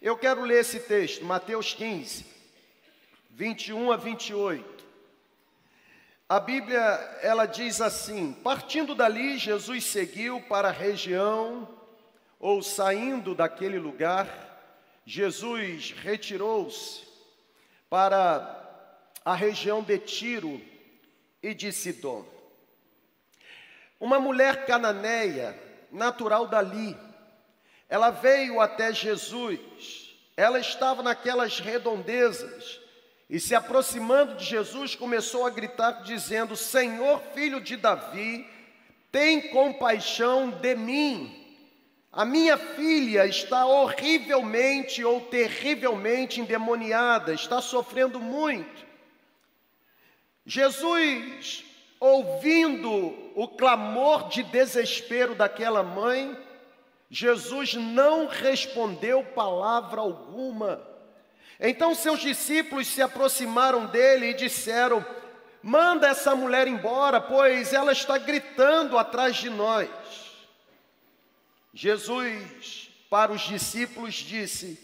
Eu quero ler esse texto, Mateus 15, 21 a 28. A Bíblia, ela diz assim: Partindo dali, Jesus seguiu para a região, ou saindo daquele lugar, Jesus retirou-se para a região de Tiro e de Sidom. Uma mulher cananeia, natural dali, ela veio até Jesus, ela estava naquelas redondezas, e se aproximando de Jesus, começou a gritar, dizendo: Senhor, filho de Davi, tem compaixão de mim. A minha filha está horrivelmente ou terrivelmente endemoniada, está sofrendo muito. Jesus, ouvindo o clamor de desespero daquela mãe, Jesus não respondeu palavra alguma. Então seus discípulos se aproximaram dele e disseram: Manda essa mulher embora, pois ela está gritando atrás de nós. Jesus, para os discípulos, disse: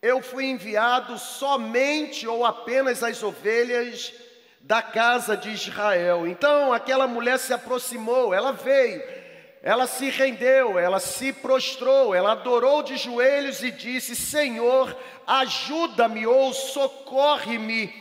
Eu fui enviado somente ou apenas às ovelhas da casa de Israel. Então aquela mulher se aproximou, ela veio, ela se rendeu, ela se prostrou, ela adorou de joelhos e disse: Senhor, ajuda-me ou socorre-me.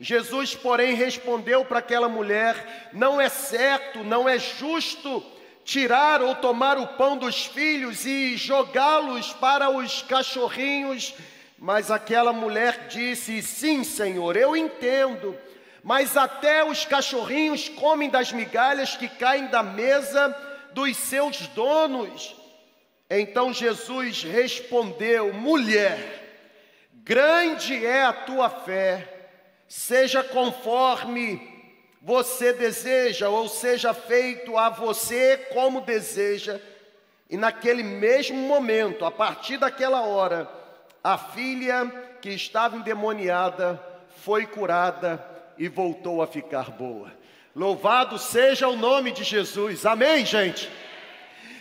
Jesus, porém, respondeu para aquela mulher: Não é certo, não é justo tirar ou tomar o pão dos filhos e jogá-los para os cachorrinhos. Mas aquela mulher disse: Sim, Senhor, eu entendo mas até os cachorrinhos comem das migalhas que caem da mesa dos seus donos. Então Jesus respondeu: Mulher, grande é a tua fé, seja conforme você deseja, ou seja feito a você como deseja. E naquele mesmo momento, a partir daquela hora, a filha que estava endemoniada foi curada e voltou a ficar boa. Louvado seja o nome de Jesus, amém, gente?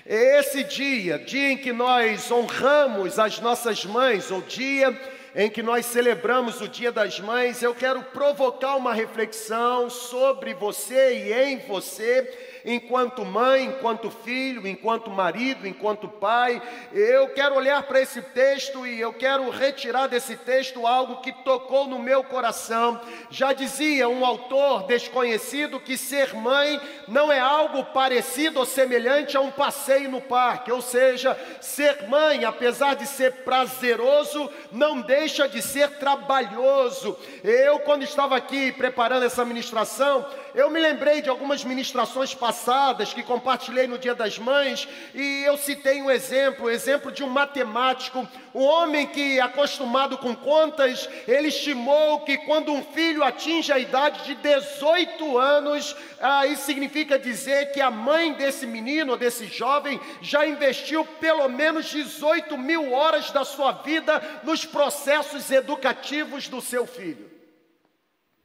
Esse dia, dia em que nós honramos as nossas mães, ou dia em que nós celebramos o Dia das Mães, eu quero provocar uma reflexão sobre você e em você enquanto mãe, enquanto filho, enquanto marido, enquanto pai. Eu quero olhar para esse texto e eu quero retirar desse texto algo que tocou no meu coração. Já dizia um autor desconhecido que ser mãe não é algo parecido ou semelhante a um passeio no parque, ou seja, ser mãe, apesar de ser prazeroso, não deixa de ser trabalhoso. Eu, quando estava aqui preparando essa ministração, eu me lembrei de algumas ministrações passadas que compartilhei no Dia das Mães e eu citei um exemplo, exemplo de um matemático, um homem que, acostumado com contas, ele estimou que quando um filho atinge a idade de 18 anos, ah, isso significa dizer que a mãe desse menino, desse jovem, já investiu pelo menos 18 mil horas da sua vida nos processos educativos do seu filho.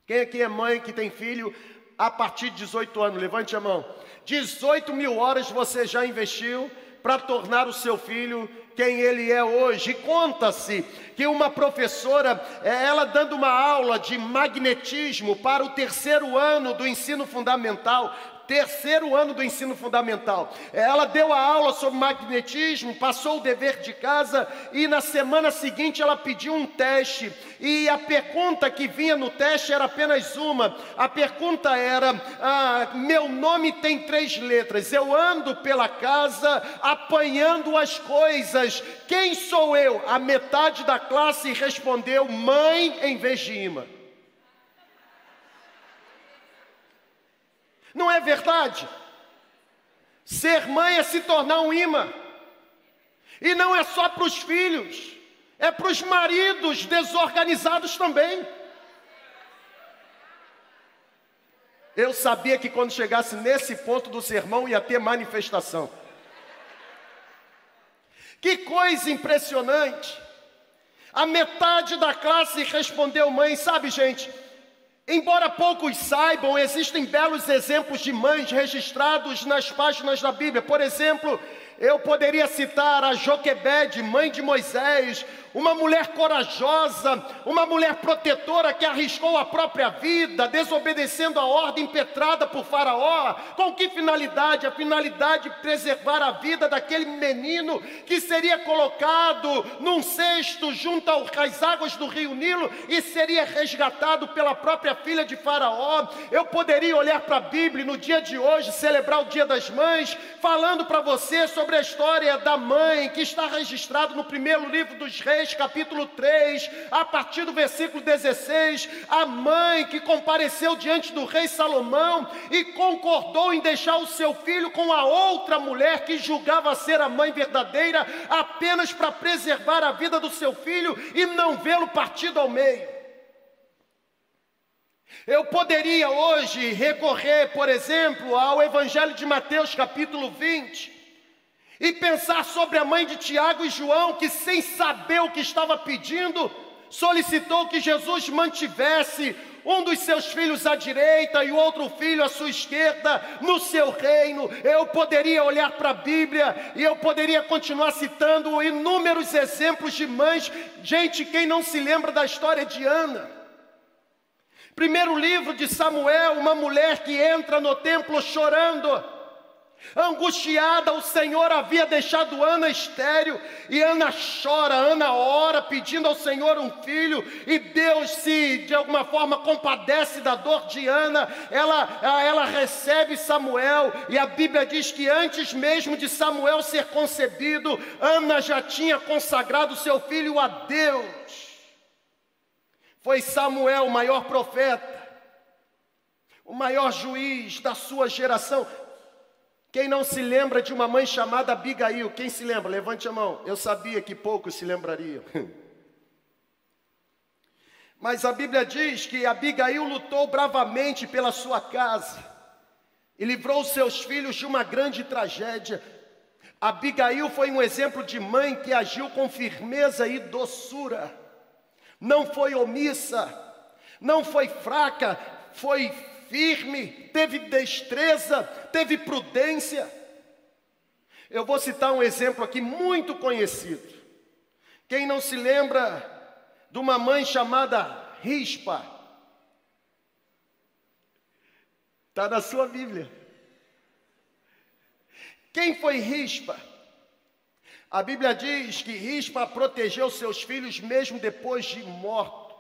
Quem aqui é mãe que tem filho? A partir de 18 anos, levante a mão. 18 mil horas você já investiu para tornar o seu filho quem ele é hoje. Conta-se que uma professora, é, ela dando uma aula de magnetismo para o terceiro ano do ensino fundamental, terceiro ano do ensino fundamental. Ela deu a aula sobre magnetismo, passou o dever de casa e na semana seguinte ela pediu um teste. E a pergunta que vinha no teste era apenas uma. A pergunta era: ah, Meu nome tem três letras, eu ando pela casa apanhando as coisas. Quem sou eu? A metade da classe respondeu mãe em vez de imã. Não é verdade? Ser mãe é se tornar um imã. E não é só para os filhos, é para os maridos desorganizados também. Eu sabia que quando chegasse nesse ponto do sermão ia ter manifestação. Que coisa impressionante! A metade da classe respondeu mãe, sabe, gente? Embora poucos saibam, existem belos exemplos de mães registrados nas páginas da Bíblia. Por exemplo, eu poderia citar a Joquebede, mãe de Moisés, uma mulher corajosa, uma mulher protetora que arriscou a própria vida, desobedecendo a ordem impetrada por Faraó. Com que finalidade? A finalidade de preservar a vida daquele menino que seria colocado num cesto junto às águas do rio Nilo e seria resgatado pela própria filha de Faraó. Eu poderia olhar para a Bíblia no dia de hoje, celebrar o Dia das Mães, falando para você sobre a história da mãe que está registrado no primeiro livro dos Reis Reis, capítulo 3, a partir do versículo 16, a mãe que compareceu diante do rei Salomão e concordou em deixar o seu filho com a outra mulher que julgava ser a mãe verdadeira, apenas para preservar a vida do seu filho e não vê-lo partido ao meio. Eu poderia hoje recorrer, por exemplo, ao Evangelho de Mateus, capítulo 20, e pensar sobre a mãe de Tiago e João, que sem saber o que estava pedindo, solicitou que Jesus mantivesse um dos seus filhos à direita e o outro filho à sua esquerda no seu reino. Eu poderia olhar para a Bíblia e eu poderia continuar citando inúmeros exemplos de mães. Gente, quem não se lembra da história de Ana? Primeiro livro de Samuel, uma mulher que entra no templo chorando Angustiada, o Senhor havia deixado Ana estéril, e Ana chora, Ana ora, pedindo ao Senhor um filho, e Deus se de alguma forma compadece da dor de Ana, ela, ela recebe Samuel, e a Bíblia diz que antes mesmo de Samuel ser concebido, Ana já tinha consagrado seu filho a Deus. Foi Samuel o maior profeta, o maior juiz da sua geração. Quem não se lembra de uma mãe chamada Abigail? Quem se lembra? Levante a mão. Eu sabia que poucos se lembrariam. Mas a Bíblia diz que Abigail lutou bravamente pela sua casa e livrou seus filhos de uma grande tragédia. Abigail foi um exemplo de mãe que agiu com firmeza e doçura, não foi omissa, não foi fraca, foi firme, teve destreza, teve prudência. Eu vou citar um exemplo aqui muito conhecido. Quem não se lembra de uma mãe chamada Rispa? Está na sua Bíblia. Quem foi Rispa? A Bíblia diz que Rispa protegeu seus filhos mesmo depois de mortos.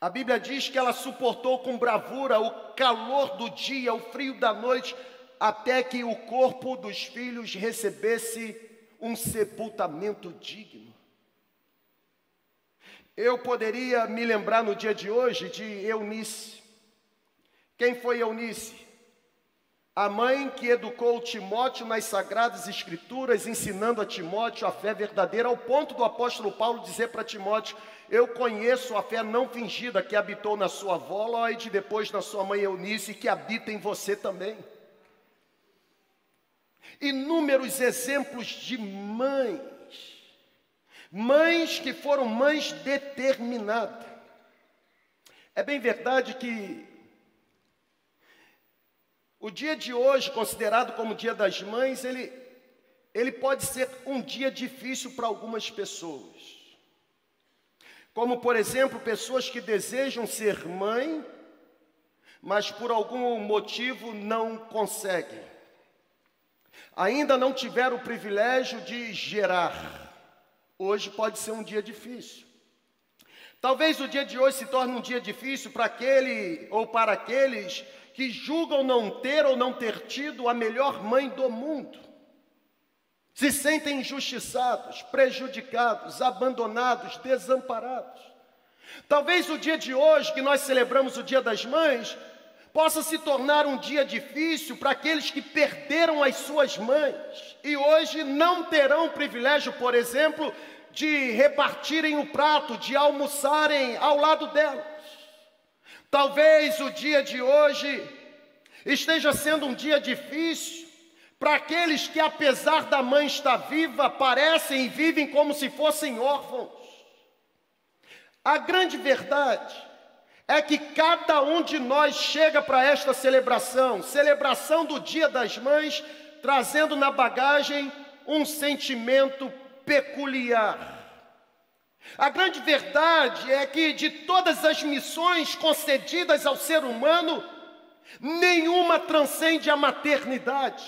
A Bíblia diz que ela suportou com bravura o calor do dia, o frio da noite, até que o corpo dos filhos recebesse um sepultamento digno. Eu poderia me lembrar no dia de hoje de Eunice. Quem foi Eunice? A mãe que educou Timóteo nas sagradas escrituras, ensinando a Timóteo a fé verdadeira, ao ponto do apóstolo Paulo dizer para Timóteo: Eu conheço a fé não fingida que habitou na sua avó Lloyd, e depois na sua mãe Eunice, que habita em você também. Inúmeros exemplos de mães, mães que foram mães determinadas. É bem verdade que o dia de hoje, considerado como Dia das Mães, ele, ele pode ser um dia difícil para algumas pessoas. Como, por exemplo, pessoas que desejam ser mãe, mas por algum motivo não conseguem. Ainda não tiveram o privilégio de gerar. Hoje pode ser um dia difícil. Talvez o dia de hoje se torne um dia difícil para aquele ou para aqueles que julgam não ter ou não ter tido a melhor mãe do mundo. Se sentem injustiçados, prejudicados, abandonados, desamparados. Talvez o dia de hoje, que nós celebramos o Dia das Mães, possa se tornar um dia difícil para aqueles que perderam as suas mães e hoje não terão o privilégio, por exemplo, de repartirem o prato, de almoçarem ao lado delas. Talvez o dia de hoje esteja sendo um dia difícil para aqueles que, apesar da mãe estar viva, parecem e vivem como se fossem órfãos. A grande verdade é que cada um de nós chega para esta celebração, celebração do Dia das Mães, trazendo na bagagem um sentimento peculiar. A grande verdade é que de todas as missões concedidas ao ser humano, nenhuma transcende a maternidade.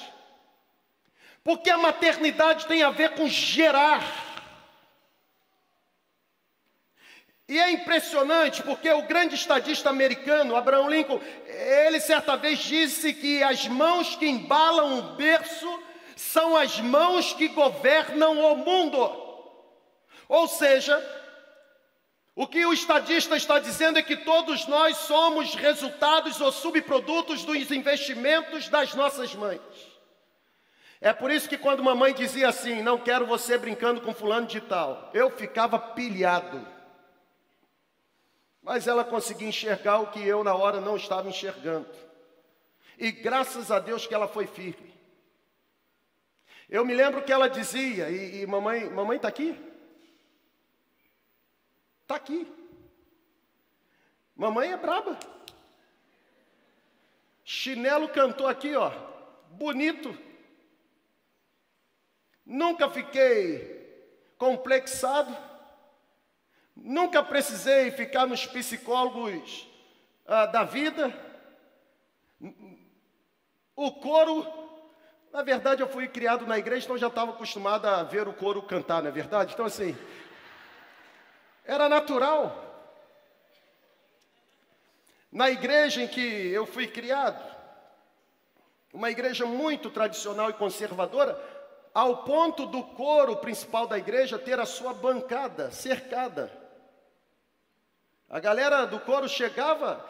Porque a maternidade tem a ver com gerar. E é impressionante porque o grande estadista americano, Abraham Lincoln, ele certa vez disse que as mãos que embalam o berço são as mãos que governam o mundo. Ou seja, o que o estadista está dizendo é que todos nós somos resultados ou subprodutos dos investimentos das nossas mães. É por isso que quando mamãe dizia assim, não quero você brincando com fulano de tal, eu ficava pilhado. Mas ela conseguia enxergar o que eu na hora não estava enxergando. E graças a Deus que ela foi firme. Eu me lembro que ela dizia, e, e mamãe, mamãe está aqui? Está aqui. Mamãe é braba. Chinelo cantou aqui, ó, bonito. Nunca fiquei complexado. Nunca precisei ficar nos psicólogos ah, da vida. O coro, na verdade, eu fui criado na igreja, então já estava acostumado a ver o coro cantar, não é verdade? Então, assim, era natural. Na igreja em que eu fui criado, uma igreja muito tradicional e conservadora, ao ponto do coro principal da igreja ter a sua bancada cercada. A galera do coro chegava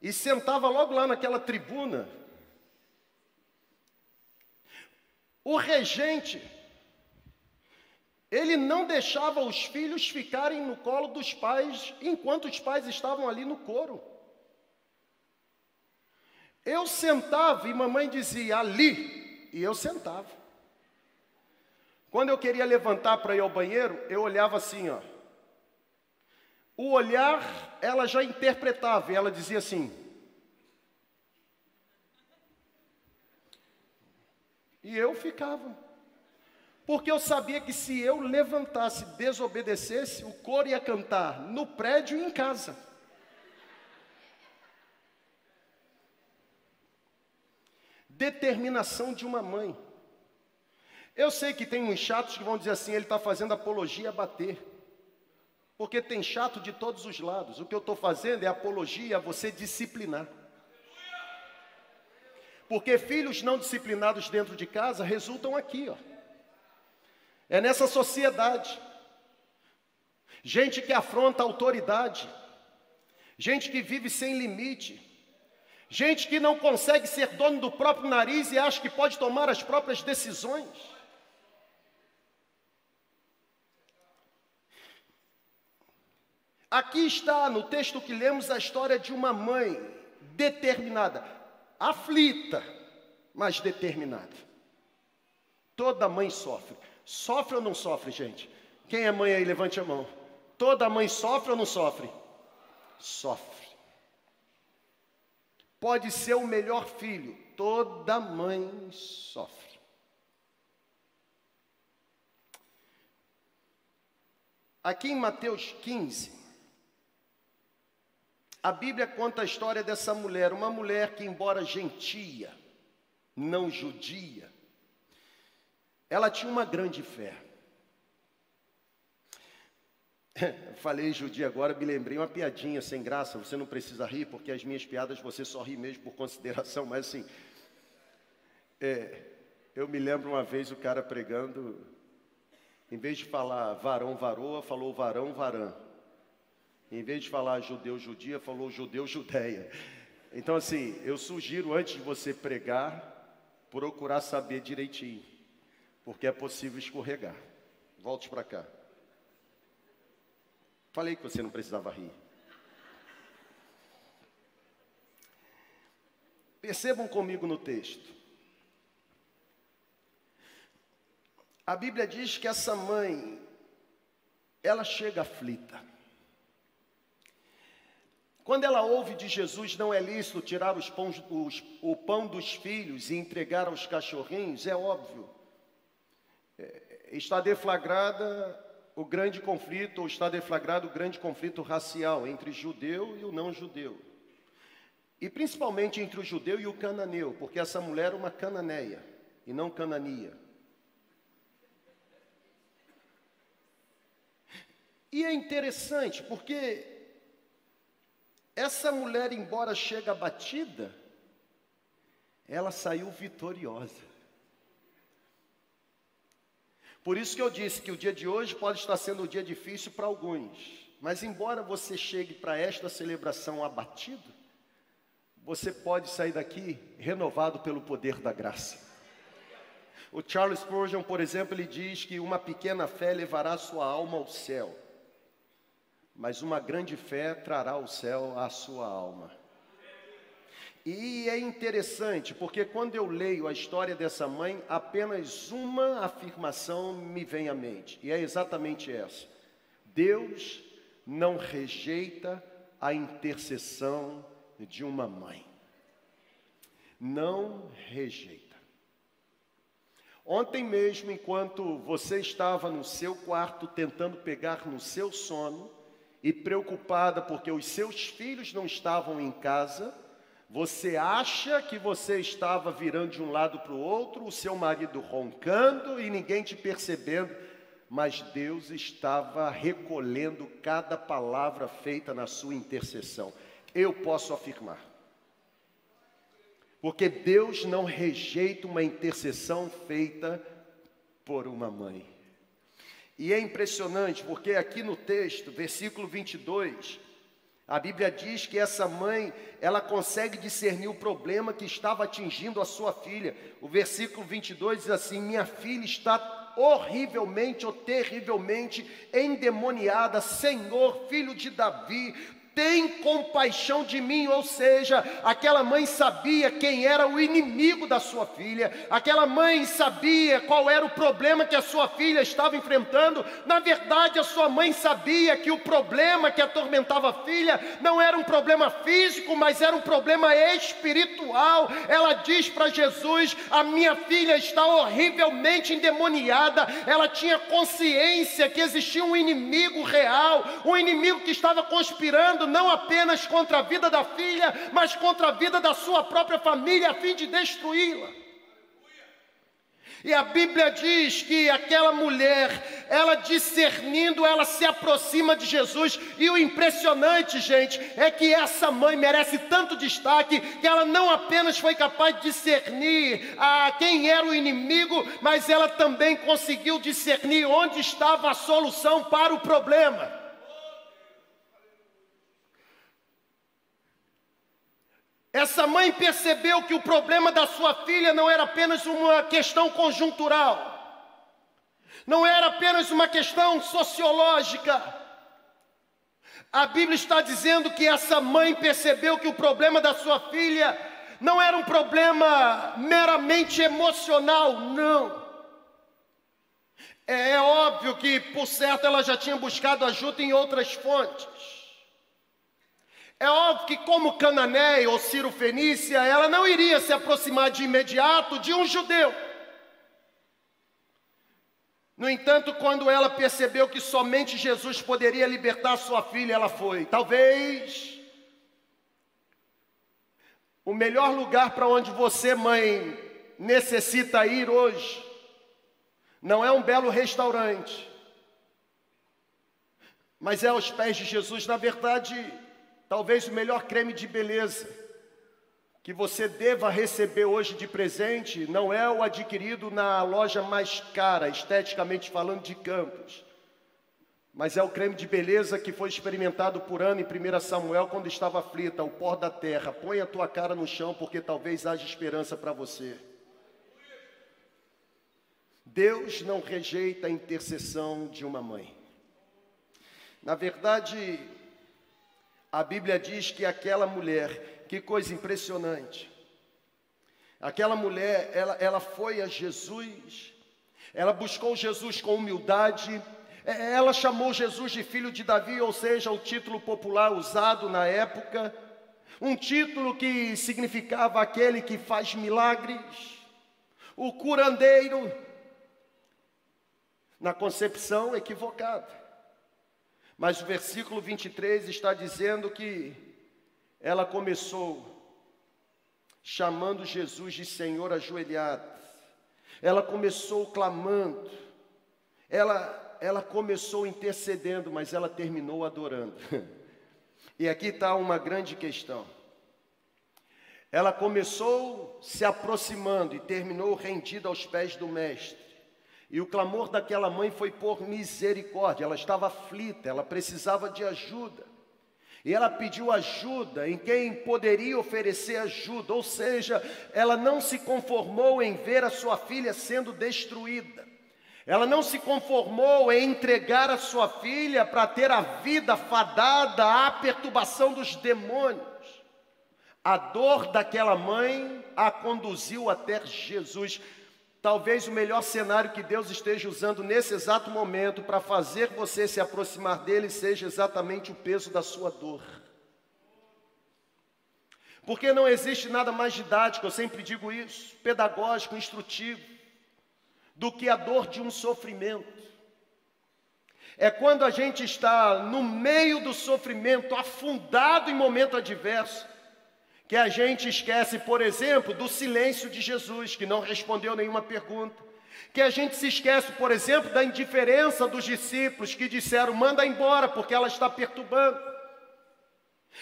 e sentava logo lá naquela tribuna. O regente ele não deixava os filhos ficarem no colo dos pais enquanto os pais estavam ali no coro. Eu sentava e mamãe dizia ali, e eu sentava. Quando eu queria levantar para ir ao banheiro, eu olhava assim, ó. O olhar, ela já interpretava, e ela dizia assim: E eu ficava. Porque eu sabia que se eu levantasse, desobedecesse, o coro ia cantar no prédio e em casa. Determinação de uma mãe. Eu sei que tem uns chatos que vão dizer assim: ele está fazendo apologia a bater. Porque tem chato de todos os lados. O que eu estou fazendo é apologia a você disciplinar. Porque filhos não disciplinados dentro de casa resultam aqui, ó. É nessa sociedade. Gente que afronta a autoridade, gente que vive sem limite, gente que não consegue ser dono do próprio nariz e acha que pode tomar as próprias decisões. Aqui está no texto que lemos a história de uma mãe determinada, aflita, mas determinada. Toda mãe sofre. Sofre ou não sofre, gente? Quem é mãe aí, levante a mão. Toda mãe sofre ou não sofre? Sofre. Pode ser o melhor filho, toda mãe sofre. Aqui em Mateus 15, a Bíblia conta a história dessa mulher, uma mulher que, embora gentia, não judia, ela tinha uma grande fé. Falei judia agora, me lembrei uma piadinha sem graça. Você não precisa rir, porque as minhas piadas você só ri mesmo por consideração, mas assim. É, eu me lembro uma vez o cara pregando, em vez de falar varão, varoa, falou varão, varã. Em vez de falar judeu, judia, falou judeu, judeia. Então, assim, eu sugiro antes de você pregar, procurar saber direitinho porque é possível escorregar. Volte para cá. Falei que você não precisava rir. Percebam comigo no texto. A Bíblia diz que essa mãe, ela chega aflita. Quando ela ouve de Jesus, não é lícito tirar os os, o pão dos filhos e entregar aos cachorrinhos, é óbvio. É, está deflagrada o grande conflito, ou está deflagrado o grande conflito racial entre judeu e o não judeu. E principalmente entre o judeu e o cananeu, porque essa mulher era uma cananeia e não canania. E é interessante porque essa mulher, embora chegue abatida, ela saiu vitoriosa. Por isso que eu disse que o dia de hoje pode estar sendo um dia difícil para alguns, mas embora você chegue para esta celebração abatido, você pode sair daqui renovado pelo poder da graça. O Charles Spurgeon, por exemplo, ele diz que uma pequena fé levará sua alma ao céu, mas uma grande fé trará o céu à sua alma. E é interessante, porque quando eu leio a história dessa mãe, apenas uma afirmação me vem à mente, e é exatamente essa: Deus não rejeita a intercessão de uma mãe. Não rejeita. Ontem mesmo, enquanto você estava no seu quarto tentando pegar no seu sono e preocupada porque os seus filhos não estavam em casa, você acha que você estava virando de um lado para o outro, o seu marido roncando e ninguém te percebendo, mas Deus estava recolhendo cada palavra feita na sua intercessão. Eu posso afirmar. Porque Deus não rejeita uma intercessão feita por uma mãe. E é impressionante, porque aqui no texto, versículo 22, a Bíblia diz que essa mãe, ela consegue discernir o problema que estava atingindo a sua filha. O versículo 22 diz assim: Minha filha está horrivelmente ou terrivelmente endemoniada, Senhor, filho de Davi, tem compaixão de mim, ou seja, aquela mãe sabia quem era o inimigo da sua filha, aquela mãe sabia qual era o problema que a sua filha estava enfrentando. Na verdade, a sua mãe sabia que o problema que atormentava a filha não era um problema físico, mas era um problema espiritual. Ela diz para Jesus: A minha filha está horrivelmente endemoniada. Ela tinha consciência que existia um inimigo real, um inimigo que estava conspirando não apenas contra a vida da filha, mas contra a vida da sua própria família, a fim de destruí-la. E a Bíblia diz que aquela mulher, ela discernindo, ela se aproxima de Jesus. E o impressionante, gente, é que essa mãe merece tanto destaque que ela não apenas foi capaz de discernir a quem era o inimigo, mas ela também conseguiu discernir onde estava a solução para o problema. Essa mãe percebeu que o problema da sua filha não era apenas uma questão conjuntural, não era apenas uma questão sociológica. A Bíblia está dizendo que essa mãe percebeu que o problema da sua filha não era um problema meramente emocional, não. É, é óbvio que, por certo, ela já tinha buscado ajuda em outras fontes. É óbvio que, como Cananéia ou Ciro Fenícia, ela não iria se aproximar de imediato de um judeu. No entanto, quando ela percebeu que somente Jesus poderia libertar sua filha, ela foi. Talvez o melhor lugar para onde você, mãe, necessita ir hoje, não é um belo restaurante, mas é aos pés de Jesus. Na verdade, Talvez o melhor creme de beleza que você deva receber hoje de presente não é o adquirido na loja mais cara, esteticamente falando, de Campos, mas é o creme de beleza que foi experimentado por Ana em 1 Samuel quando estava aflita, o pó da terra. Põe a tua cara no chão, porque talvez haja esperança para você. Deus não rejeita a intercessão de uma mãe. Na verdade, a Bíblia diz que aquela mulher, que coisa impressionante, aquela mulher, ela, ela foi a Jesus, ela buscou Jesus com humildade, é, ela chamou Jesus de filho de Davi, ou seja, o título popular usado na época, um título que significava aquele que faz milagres, o curandeiro. na concepção equivocada. Mas o versículo 23 está dizendo que ela começou chamando Jesus de Senhor ajoelhado. Ela começou clamando. Ela, ela começou intercedendo, mas ela terminou adorando. E aqui está uma grande questão. Ela começou se aproximando e terminou rendida aos pés do Mestre. E o clamor daquela mãe foi por misericórdia. Ela estava aflita, ela precisava de ajuda. E ela pediu ajuda em quem poderia oferecer ajuda, ou seja, ela não se conformou em ver a sua filha sendo destruída. Ela não se conformou em entregar a sua filha para ter a vida fadada à perturbação dos demônios. A dor daquela mãe a conduziu até Jesus. Talvez o melhor cenário que Deus esteja usando nesse exato momento para fazer você se aproximar dele seja exatamente o peso da sua dor. Porque não existe nada mais didático, eu sempre digo isso, pedagógico, instrutivo, do que a dor de um sofrimento. É quando a gente está no meio do sofrimento, afundado em momento adverso, que a gente esquece, por exemplo, do silêncio de Jesus, que não respondeu nenhuma pergunta. Que a gente se esquece, por exemplo, da indiferença dos discípulos que disseram: manda embora, porque ela está perturbando.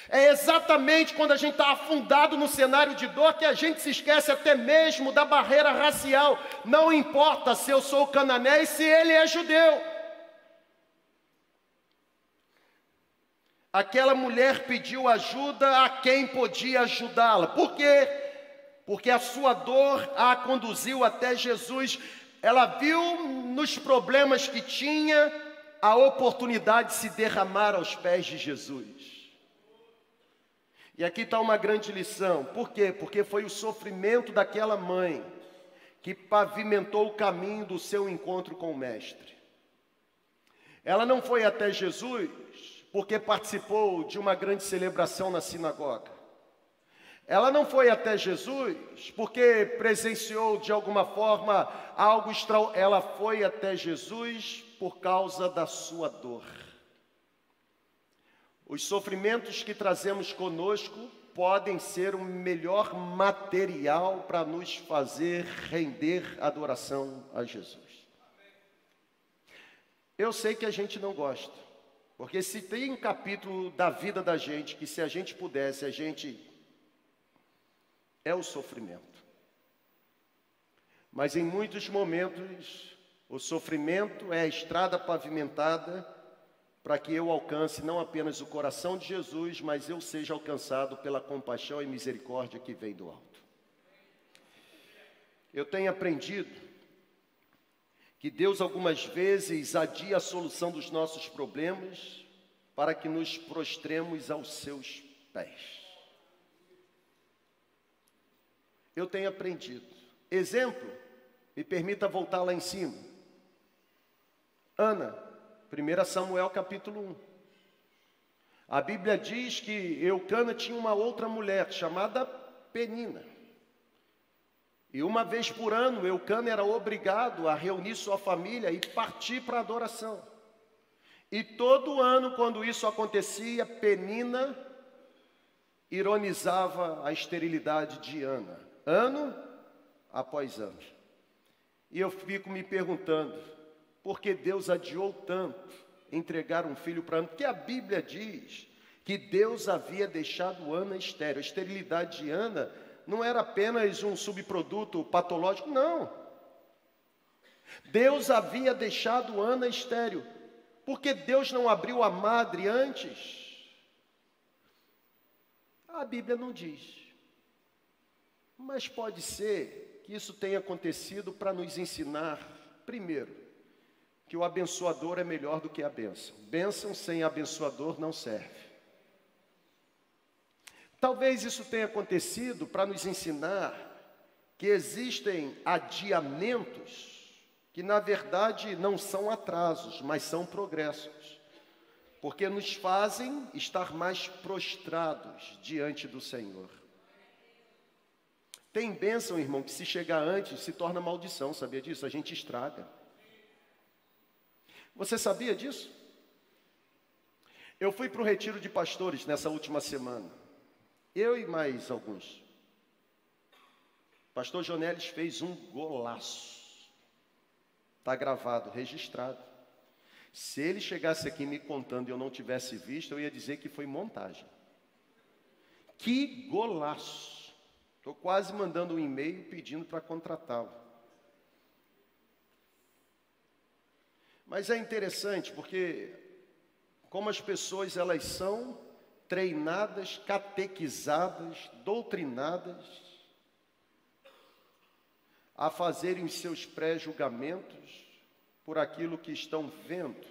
É exatamente quando a gente está afundado no cenário de dor que a gente se esquece até mesmo da barreira racial. Não importa se eu sou canané e se ele é judeu. Aquela mulher pediu ajuda a quem podia ajudá-la. Por quê? Porque a sua dor a conduziu até Jesus. Ela viu nos problemas que tinha a oportunidade de se derramar aos pés de Jesus. E aqui está uma grande lição. Por quê? Porque foi o sofrimento daquela mãe que pavimentou o caminho do seu encontro com o Mestre. Ela não foi até Jesus porque participou de uma grande celebração na sinagoga. Ela não foi até Jesus porque presenciou de alguma forma algo extraordinário. Ela foi até Jesus por causa da sua dor. Os sofrimentos que trazemos conosco podem ser o melhor material para nos fazer render adoração a Jesus. Eu sei que a gente não gosta, porque se tem um capítulo da vida da gente que se a gente pudesse, a gente é o sofrimento. Mas em muitos momentos, o sofrimento é a estrada pavimentada para que eu alcance não apenas o coração de Jesus, mas eu seja alcançado pela compaixão e misericórdia que vem do alto. Eu tenho aprendido que Deus algumas vezes adia a solução dos nossos problemas para que nos prostremos aos seus pés. Eu tenho aprendido. Exemplo, me permita voltar lá em cima. Ana, 1 Samuel capítulo 1. A Bíblia diz que Eucana tinha uma outra mulher chamada Penina. E uma vez por ano, Eucana era obrigado a reunir sua família e partir para a adoração. E todo ano, quando isso acontecia, Penina ironizava a esterilidade de Ana, ano após ano. E eu fico me perguntando, porque Deus adiou tanto entregar um filho para Ana? Porque a Bíblia diz que Deus havia deixado Ana estéril. A esterilidade de Ana não era apenas um subproduto patológico, não. Deus havia deixado Ana estéril. Porque Deus não abriu a madre antes? A Bíblia não diz. Mas pode ser que isso tenha acontecido para nos ensinar, primeiro, que o abençoador é melhor do que a bênção. Bênção sem abençoador não serve. Talvez isso tenha acontecido para nos ensinar que existem adiamentos que, na verdade, não são atrasos, mas são progressos, porque nos fazem estar mais prostrados diante do Senhor. Tem bênção, irmão, que se chegar antes se torna maldição, sabia disso? A gente estraga. Você sabia disso? Eu fui para o retiro de pastores nessa última semana. Eu e mais alguns. Pastor Jonelis fez um golaço. Está gravado, registrado. Se ele chegasse aqui me contando e eu não tivesse visto, eu ia dizer que foi montagem. Que golaço! Estou quase mandando um e-mail pedindo para contratá-lo. Mas é interessante porque como as pessoas elas são treinadas, catequizadas, doutrinadas a fazerem os seus pré-julgamentos por aquilo que estão vendo,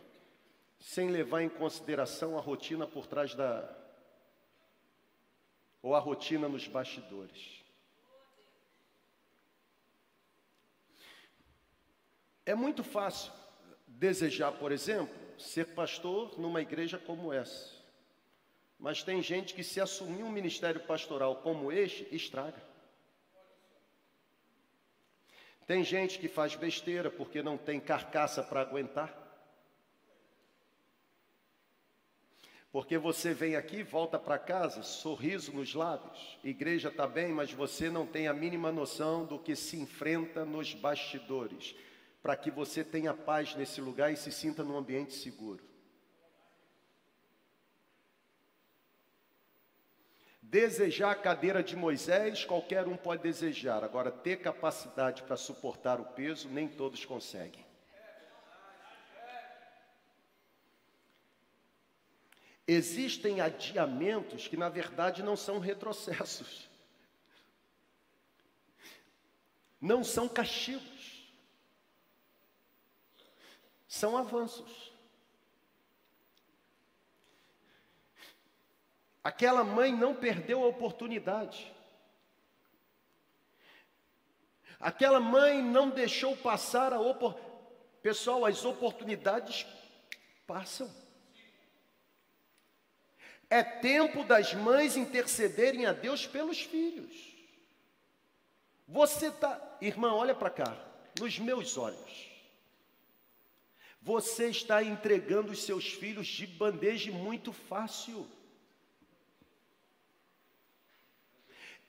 sem levar em consideração a rotina por trás da ou a rotina nos bastidores. É muito fácil desejar, por exemplo, ser pastor numa igreja como essa. Mas tem gente que se assumir um ministério pastoral como este, estraga. Tem gente que faz besteira porque não tem carcaça para aguentar. Porque você vem aqui, volta para casa, sorriso nos lábios, igreja está bem, mas você não tem a mínima noção do que se enfrenta nos bastidores, para que você tenha paz nesse lugar e se sinta num ambiente seguro. Desejar a cadeira de Moisés, qualquer um pode desejar. Agora, ter capacidade para suportar o peso, nem todos conseguem. Existem adiamentos que, na verdade, não são retrocessos, não são castigos, são avanços. Aquela mãe não perdeu a oportunidade. Aquela mãe não deixou passar a oportunidade. Pessoal, as oportunidades passam. É tempo das mães intercederem a Deus pelos filhos. Você está, irmã, olha para cá, nos meus olhos. Você está entregando os seus filhos de bandeja muito fácil.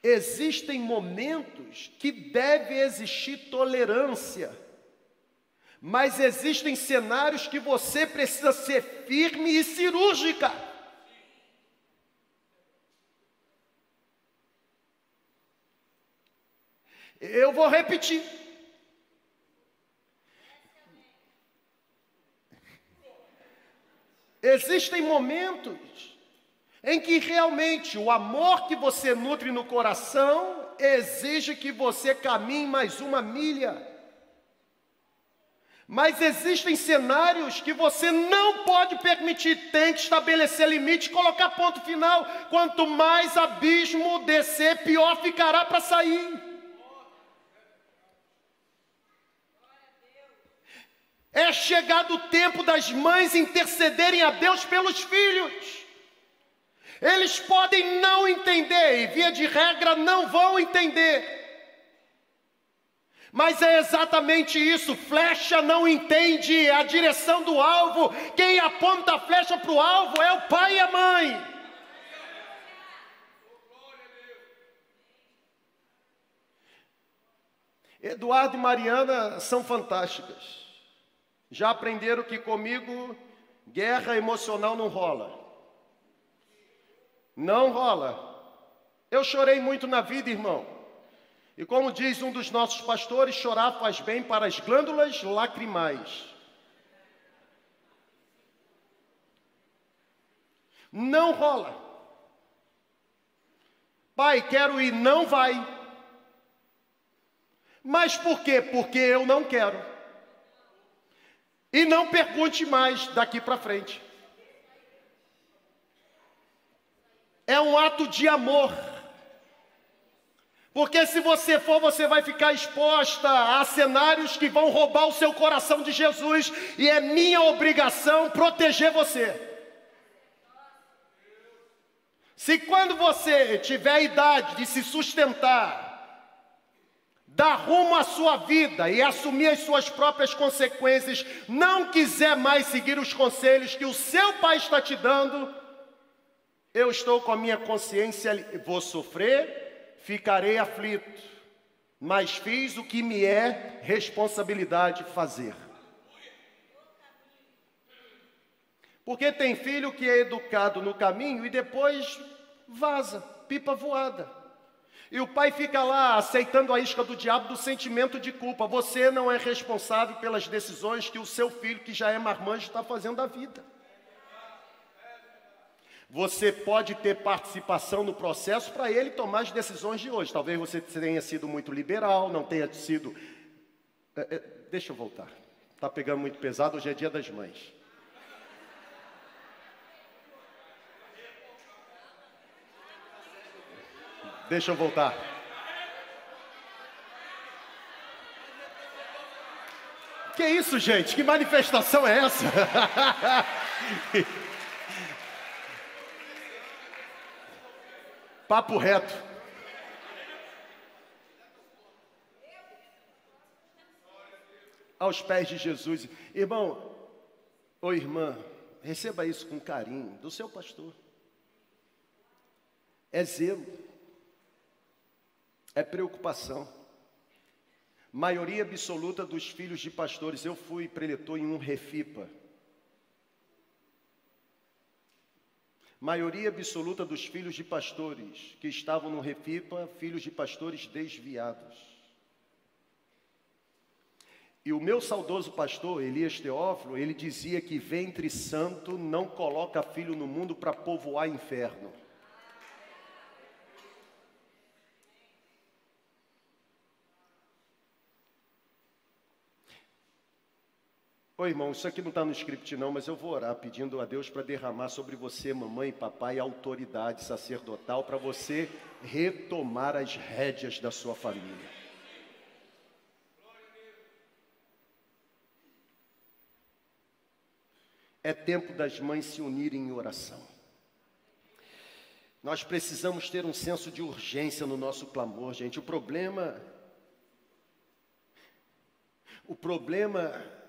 Existem momentos que deve existir tolerância, mas existem cenários que você precisa ser firme e cirúrgica. Eu vou repetir. Existem momentos em que realmente o amor que você nutre no coração exige que você caminhe mais uma milha. Mas existem cenários que você não pode permitir, tem que estabelecer limite, colocar ponto final. Quanto mais abismo descer, pior ficará para sair. É chegado o tempo das mães intercederem a Deus pelos filhos. Eles podem não entender, e via de regra não vão entender. Mas é exatamente isso: flecha não entende a direção do alvo. Quem aponta a flecha para o alvo é o pai e a mãe. Eduardo e Mariana são fantásticas. Já aprenderam que comigo guerra emocional não rola. Não rola. Eu chorei muito na vida, irmão. E como diz um dos nossos pastores, chorar faz bem para as glândulas lacrimais. Não rola. Pai, quero ir, não vai. Mas por quê? Porque eu não quero. E não pergunte mais daqui para frente. É um ato de amor. Porque se você for, você vai ficar exposta a cenários que vão roubar o seu coração de Jesus, e é minha obrigação proteger você. Se quando você tiver a idade de se sustentar, dar rumo à sua vida e assumir as suas próprias consequências, não quiser mais seguir os conselhos que o seu pai está te dando, eu estou com a minha consciência, vou sofrer, ficarei aflito, mas fiz o que me é responsabilidade fazer. Porque tem filho que é educado no caminho e depois vaza, pipa voada. E o pai fica lá aceitando a isca do diabo do sentimento de culpa. Você não é responsável pelas decisões que o seu filho, que já é marmanjo, está fazendo da vida. Você pode ter participação no processo para ele tomar as decisões de hoje. Talvez você tenha sido muito liberal, não tenha sido. É, é, deixa eu voltar. Está pegando muito pesado, hoje é dia das mães. Deixa eu voltar. Que isso, gente? Que manifestação é essa? Papo reto. Aos pés de Jesus. Irmão, ou irmã, receba isso com carinho do seu pastor. É zelo é preocupação. Maioria absoluta dos filhos de pastores, eu fui preletor em um refipa. Maioria absoluta dos filhos de pastores que estavam no refipa, filhos de pastores desviados. E o meu saudoso pastor, Elias Teófilo, ele dizia que ventre santo não coloca filho no mundo para povoar inferno. Ô irmão, isso aqui não está no script não, mas eu vou orar pedindo a Deus para derramar sobre você, mamãe papai, autoridade sacerdotal para você retomar as rédeas da sua família. É tempo das mães se unirem em oração. Nós precisamos ter um senso de urgência no nosso clamor, gente. O problema o problema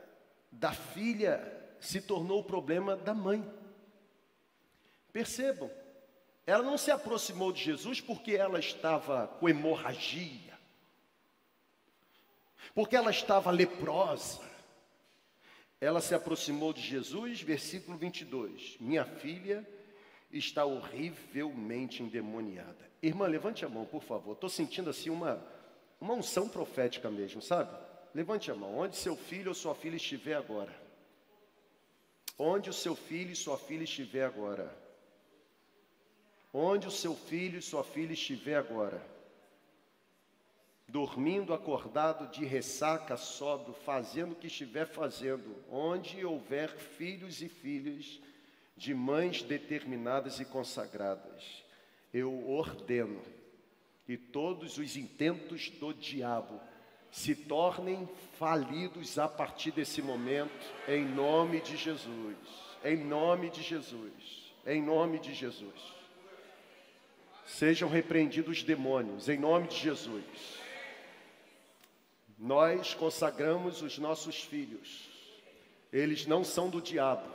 da filha se tornou o problema da mãe. Percebam, ela não se aproximou de Jesus porque ela estava com hemorragia, porque ela estava leprosa. Ela se aproximou de Jesus, versículo 22. Minha filha está horrivelmente endemoniada. Irmã, levante a mão, por favor. Estou sentindo assim uma, uma unção profética mesmo, sabe? Levante a mão. Onde seu filho ou sua filha estiver agora. Onde o seu filho e sua filha estiver agora. Onde o seu filho e sua filha estiver agora. Dormindo, acordado, de ressaca, sóbrio, fazendo o que estiver fazendo. Onde houver filhos e filhas de mães determinadas e consagradas. Eu ordeno que todos os intentos do diabo se tornem falidos a partir desse momento, em nome de Jesus. Em nome de Jesus. Em nome de Jesus. Sejam repreendidos os demônios, em nome de Jesus. Nós consagramos os nossos filhos, eles não são do diabo,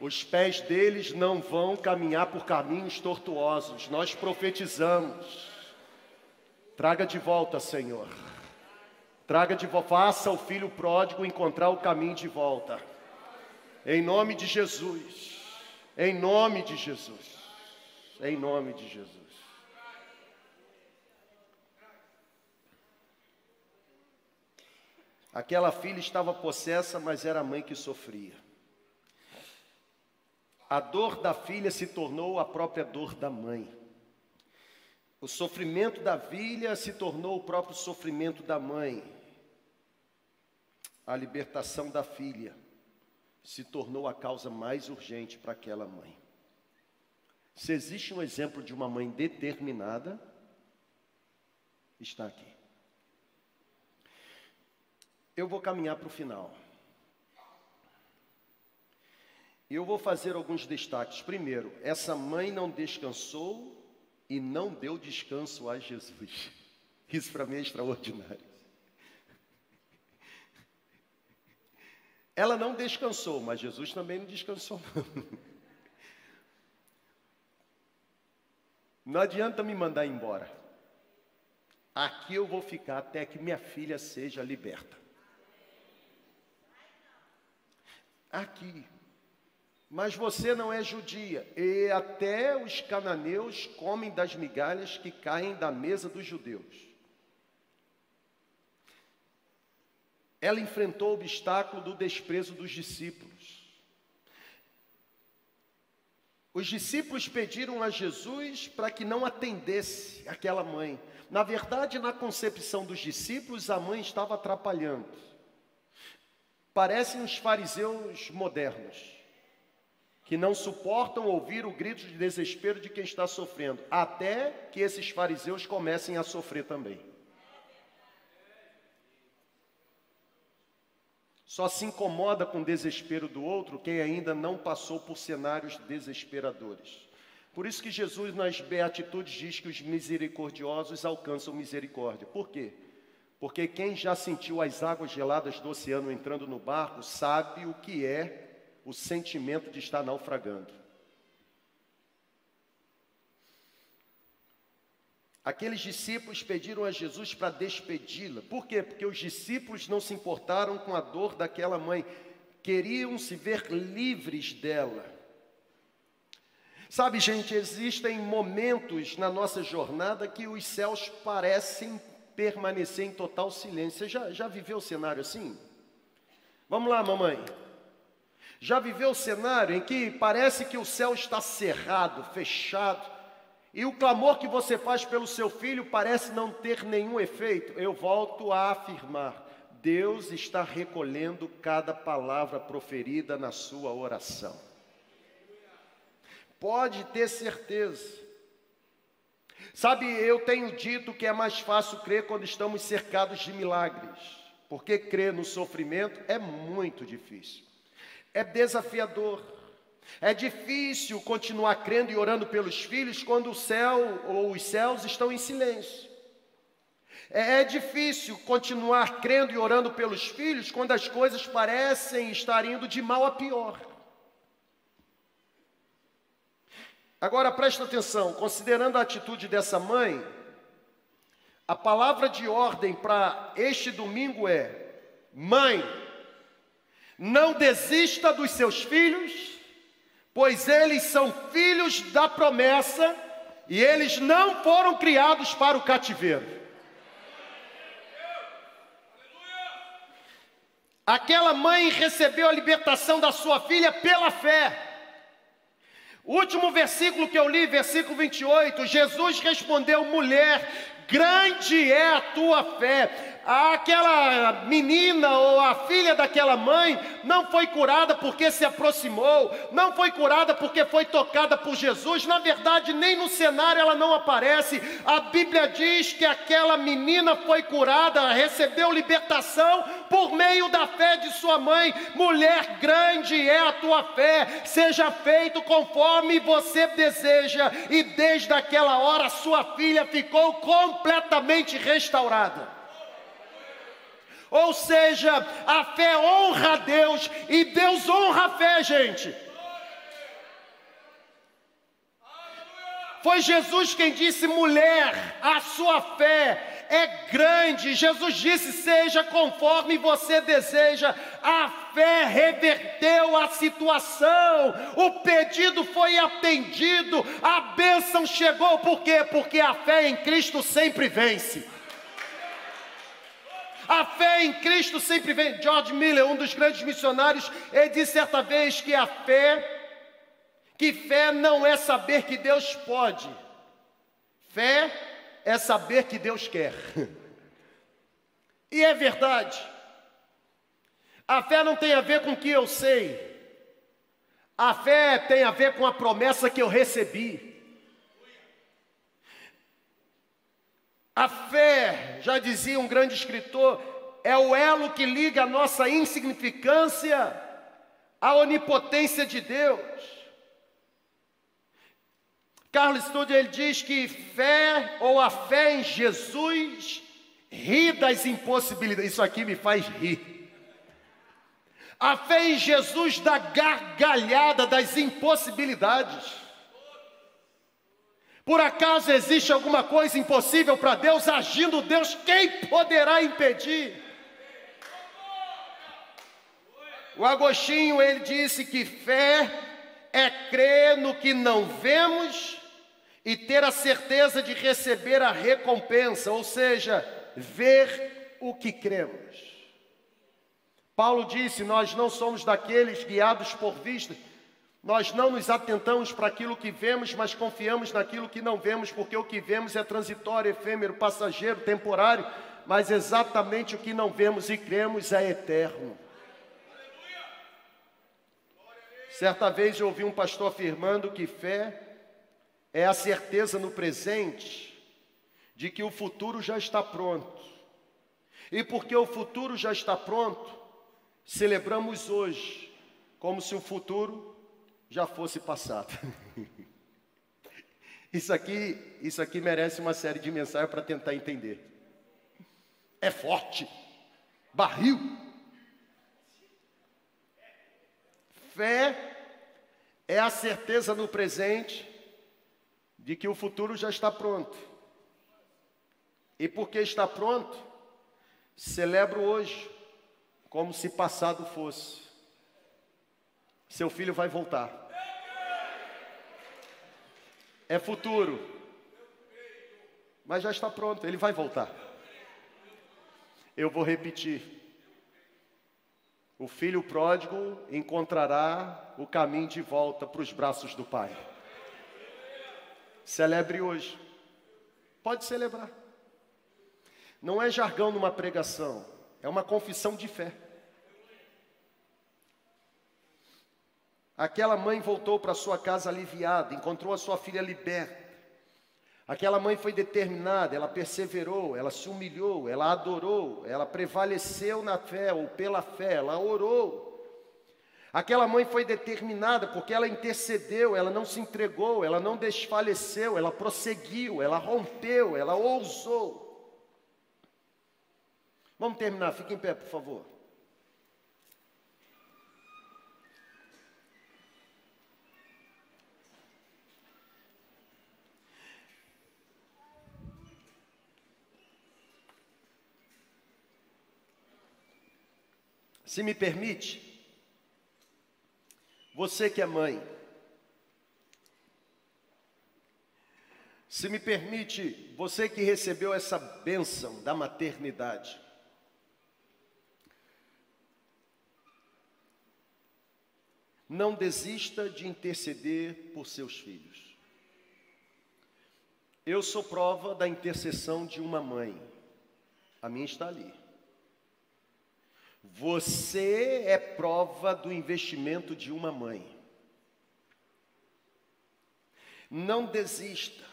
os pés deles não vão caminhar por caminhos tortuosos, nós profetizamos. Traga de volta, Senhor Traga de volta, faça o filho pródigo encontrar o caminho de volta. Em nome de Jesus. Em nome de Jesus. Em nome de Jesus. Aquela filha estava possessa, mas era a mãe que sofria. A dor da filha se tornou a própria dor da mãe. O sofrimento da filha se tornou o próprio sofrimento da mãe a libertação da filha se tornou a causa mais urgente para aquela mãe. Se existe um exemplo de uma mãe determinada, está aqui. Eu vou caminhar para o final. Eu vou fazer alguns destaques. Primeiro, essa mãe não descansou e não deu descanso a Jesus. Isso para mim é extraordinário. Ela não descansou, mas Jesus também não descansou. Não adianta me mandar embora. Aqui eu vou ficar até que minha filha seja liberta. Aqui. Mas você não é judia, e até os cananeus comem das migalhas que caem da mesa dos judeus. Ela enfrentou o obstáculo do desprezo dos discípulos. Os discípulos pediram a Jesus para que não atendesse aquela mãe. Na verdade, na concepção dos discípulos, a mãe estava atrapalhando. Parecem os fariseus modernos, que não suportam ouvir o grito de desespero de quem está sofrendo, até que esses fariseus comecem a sofrer também. Só se incomoda com o desespero do outro quem ainda não passou por cenários desesperadores. Por isso que Jesus nas Beatitudes diz que os misericordiosos alcançam misericórdia. Por quê? Porque quem já sentiu as águas geladas do oceano entrando no barco sabe o que é o sentimento de estar naufragando. Aqueles discípulos pediram a Jesus para despedi-la. Por quê? Porque os discípulos não se importaram com a dor daquela mãe, queriam se ver livres dela. Sabe, gente, existem momentos na nossa jornada que os céus parecem permanecer em total silêncio. Você já, já viveu o cenário assim? Vamos lá, mamãe. Já viveu o cenário em que parece que o céu está cerrado, fechado, e o clamor que você faz pelo seu filho parece não ter nenhum efeito. Eu volto a afirmar: Deus está recolhendo cada palavra proferida na sua oração. Pode ter certeza. Sabe, eu tenho dito que é mais fácil crer quando estamos cercados de milagres, porque crer no sofrimento é muito difícil, é desafiador. É difícil continuar crendo e orando pelos filhos quando o céu ou os céus estão em silêncio. É, é difícil continuar crendo e orando pelos filhos quando as coisas parecem estar indo de mal a pior. Agora presta atenção, considerando a atitude dessa mãe, a palavra de ordem para este domingo é: mãe, não desista dos seus filhos pois eles são filhos da promessa e eles não foram criados para o cativeiro. Aquela mãe recebeu a libertação da sua filha pela fé. Último versículo que eu li, versículo 28, Jesus respondeu: mulher, grande é a tua fé aquela menina ou a filha daquela mãe não foi curada porque se aproximou, não foi curada porque foi tocada por Jesus. Na verdade, nem no cenário ela não aparece. A Bíblia diz que aquela menina foi curada, recebeu libertação por meio da fé de sua mãe. Mulher, grande é a tua fé, seja feito conforme você deseja. E desde aquela hora, sua filha ficou completamente restaurada. Ou seja, a fé honra a Deus e Deus honra a fé, gente. Foi Jesus quem disse: mulher, a sua fé é grande. Jesus disse: seja conforme você deseja. A fé reverteu a situação, o pedido foi atendido, a bênção chegou. Por quê? Porque a fé em Cristo sempre vence. A fé em Cristo sempre vem. George Miller, um dos grandes missionários, ele disse certa vez que a fé, que fé não é saber que Deus pode, fé é saber que Deus quer. E é verdade. A fé não tem a ver com o que eu sei. A fé tem a ver com a promessa que eu recebi. A fé, já dizia um grande escritor, é o elo que liga a nossa insignificância à onipotência de Deus. Carlos Studio ele diz que fé ou a fé em Jesus ri das impossibilidades. Isso aqui me faz rir. A fé em Jesus dá gargalhada das impossibilidades. Por acaso existe alguma coisa impossível para Deus? Agindo Deus, quem poderá impedir? O Agostinho ele disse que fé é crer no que não vemos e ter a certeza de receber a recompensa, ou seja, ver o que cremos. Paulo disse: Nós não somos daqueles guiados por vista, nós não nos atentamos para aquilo que vemos, mas confiamos naquilo que não vemos, porque o que vemos é transitório, efêmero, passageiro, temporário, mas exatamente o que não vemos e cremos é eterno. Certa vez eu ouvi um pastor afirmando que fé é a certeza no presente de que o futuro já está pronto. E porque o futuro já está pronto, celebramos hoje como se o futuro já fosse passado. Isso aqui, isso aqui merece uma série de mensagens para tentar entender. É forte, barril. Fé é a certeza no presente de que o futuro já está pronto. E porque está pronto, celebro hoje como se passado fosse. Seu filho vai voltar. É futuro. Mas já está pronto, ele vai voltar. Eu vou repetir. O filho pródigo encontrará o caminho de volta para os braços do Pai. Celebre hoje. Pode celebrar. Não é jargão numa pregação, é uma confissão de fé. Aquela mãe voltou para sua casa aliviada, encontrou a sua filha liberta. Aquela mãe foi determinada, ela perseverou, ela se humilhou, ela adorou, ela prevaleceu na fé ou pela fé, ela orou. Aquela mãe foi determinada porque ela intercedeu, ela não se entregou, ela não desfaleceu, ela prosseguiu, ela rompeu, ela ousou. Vamos terminar, fique em pé, por favor. Se me permite, você que é mãe, se me permite, você que recebeu essa bênção da maternidade, não desista de interceder por seus filhos. Eu sou prova da intercessão de uma mãe, a minha está ali. Você é prova do investimento de uma mãe. Não desista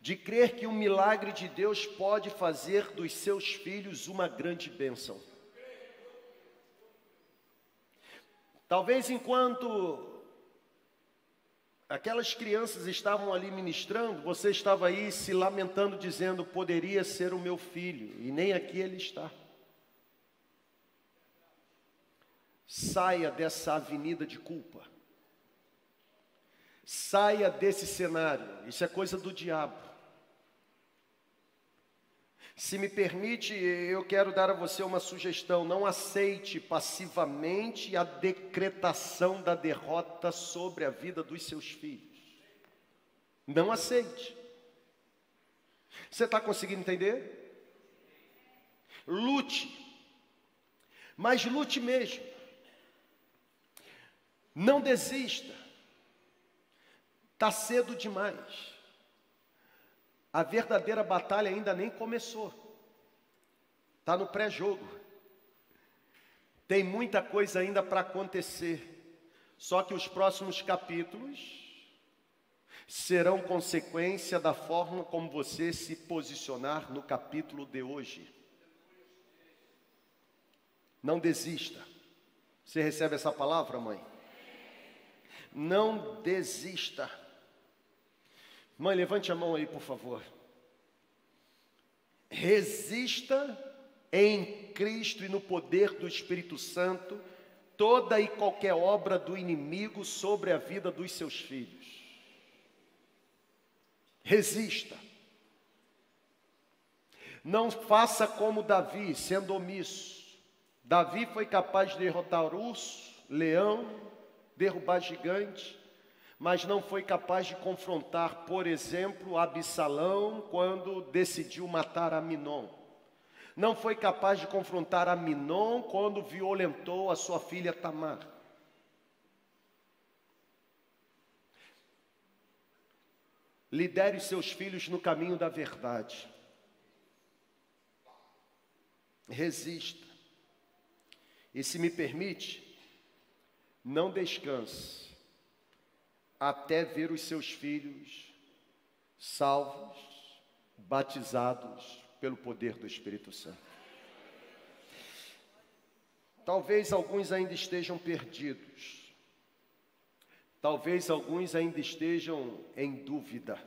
de crer que o milagre de Deus pode fazer dos seus filhos uma grande bênção. Talvez enquanto aquelas crianças estavam ali ministrando, você estava aí se lamentando, dizendo: poderia ser o meu filho, e nem aqui ele está. Saia dessa avenida de culpa. Saia desse cenário. Isso é coisa do diabo. Se me permite, eu quero dar a você uma sugestão: não aceite passivamente a decretação da derrota sobre a vida dos seus filhos. Não aceite. Você está conseguindo entender? Lute, mas lute mesmo. Não desista. Está cedo demais. A verdadeira batalha ainda nem começou. Está no pré-jogo. Tem muita coisa ainda para acontecer. Só que os próximos capítulos serão consequência da forma como você se posicionar no capítulo de hoje. Não desista. Você recebe essa palavra, mãe? Não desista. Mãe, levante a mão aí, por favor. Resista em Cristo e no poder do Espírito Santo toda e qualquer obra do inimigo sobre a vida dos seus filhos. Resista. Não faça como Davi, sendo omisso. Davi foi capaz de derrotar urso, leão, derrubar gigante, mas não foi capaz de confrontar, por exemplo, Absalão quando decidiu matar Aminon. Não foi capaz de confrontar Aminon quando violentou a sua filha Tamar. Lidere seus filhos no caminho da verdade. Resista. E se me permite, não descanse até ver os seus filhos salvos, batizados pelo poder do Espírito Santo. Talvez alguns ainda estejam perdidos. Talvez alguns ainda estejam em dúvida.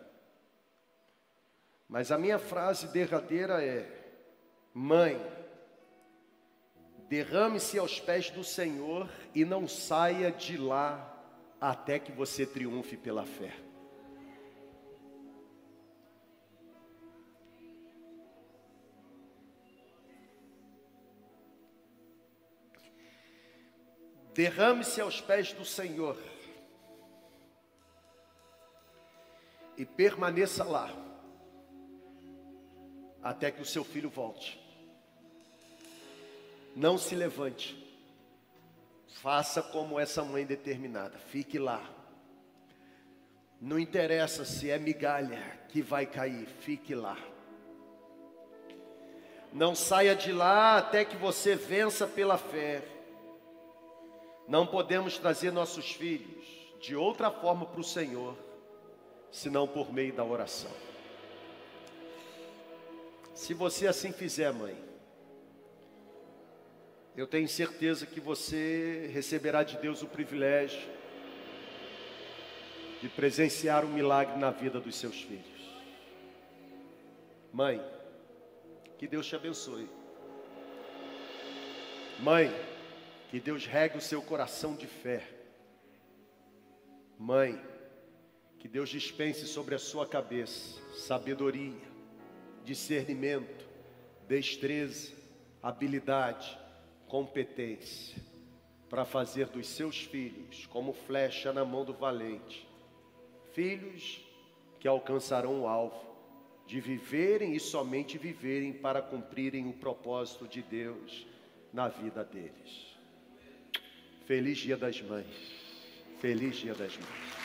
Mas a minha frase derradeira é: Mãe, derrame-se aos pés do Senhor e não saia de lá até que você triunfe pela fé. Derrame-se aos pés do Senhor e permaneça lá até que o seu filho volte. Não se levante. Faça como essa mãe determinada, fique lá. Não interessa se é migalha que vai cair, fique lá. Não saia de lá até que você vença pela fé. Não podemos trazer nossos filhos de outra forma para o Senhor, senão por meio da oração. Se você assim fizer, mãe, eu tenho certeza que você receberá de Deus o privilégio de presenciar um milagre na vida dos seus filhos. Mãe, que Deus te abençoe. Mãe, que Deus regue o seu coração de fé. Mãe, que Deus dispense sobre a sua cabeça sabedoria, discernimento, destreza, habilidade, competência para fazer dos seus filhos como flecha na mão do valente, filhos que alcançarão o alvo de viverem e somente viverem para cumprirem o propósito de Deus na vida deles. Feliz Dia das Mães. Feliz Dia das Mães.